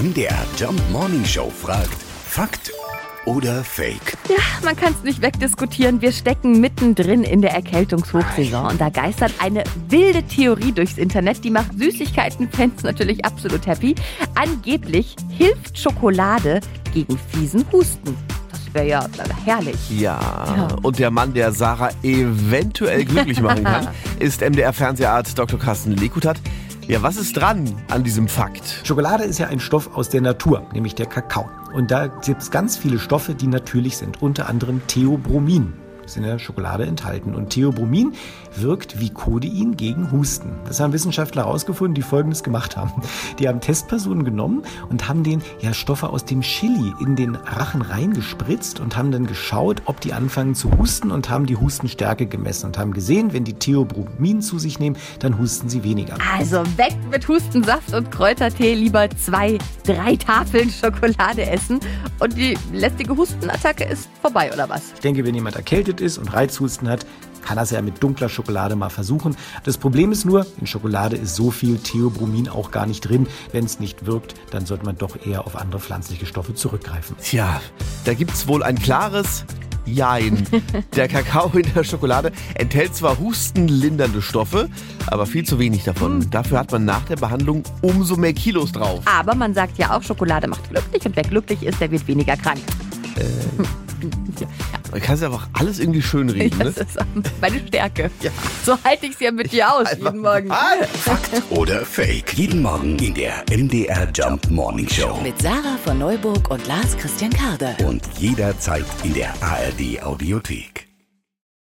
MDR Jump Morning Show fragt, Fakt oder Fake? Ja, man kann es nicht wegdiskutieren. Wir stecken mittendrin in der Erkältungshochsaison und da geistert eine wilde Theorie durchs Internet. Die macht Süßigkeiten-Fans natürlich absolut happy. Angeblich hilft Schokolade gegen fiesen Husten. Das wäre ja herrlich. Ja. Ja. und der Mann, der Sarah eventuell glücklich machen kann, ist MDR-Fernseharzt Dr. Carsten Lekutat. Ja, was ist dran an diesem Fakt? Schokolade ist ja ein Stoff aus der Natur, nämlich der Kakao. Und da gibt es ganz viele Stoffe, die natürlich sind, unter anderem Theobromin ist in der Schokolade enthalten. Und Theobromin wirkt wie Codein gegen Husten. Das haben Wissenschaftler herausgefunden, die Folgendes gemacht haben. Die haben Testpersonen genommen und haben den ja, Stoffe aus dem Chili in den Rachen reingespritzt und haben dann geschaut, ob die anfangen zu husten und haben die Hustenstärke gemessen und haben gesehen, wenn die Theobromin zu sich nehmen, dann husten sie weniger. Also weg mit Hustensaft und Kräutertee, lieber zwei, drei Tafeln Schokolade essen und die lästige Hustenattacke ist vorbei, oder was? Ich denke, wenn jemand erkältet ist und Reizhusten hat, kann das ja mit dunkler Schokolade mal versuchen. Das Problem ist nur, in Schokolade ist so viel Theobromin auch gar nicht drin. Wenn es nicht wirkt, dann sollte man doch eher auf andere pflanzliche Stoffe zurückgreifen. Tja, da gibt's wohl ein klares Jein. Der Kakao in der Schokolade enthält zwar hustenlindernde Stoffe, aber viel zu wenig davon. Dafür hat man nach der Behandlung umso mehr Kilos drauf. Aber man sagt ja auch, Schokolade macht glücklich und wer glücklich ist, der wird weniger krank. Man kann es einfach alles irgendwie schön reden. Ne? Das ist meine Stärke. So halte ich es ja mit dir aus jeden Morgen. Fakt oder Fake? Jeden Morgen in der MDR Jump Morning Show. Mit Sarah von Neuburg und Lars Christian Karde. Und jederzeit in der ARD Audiothek.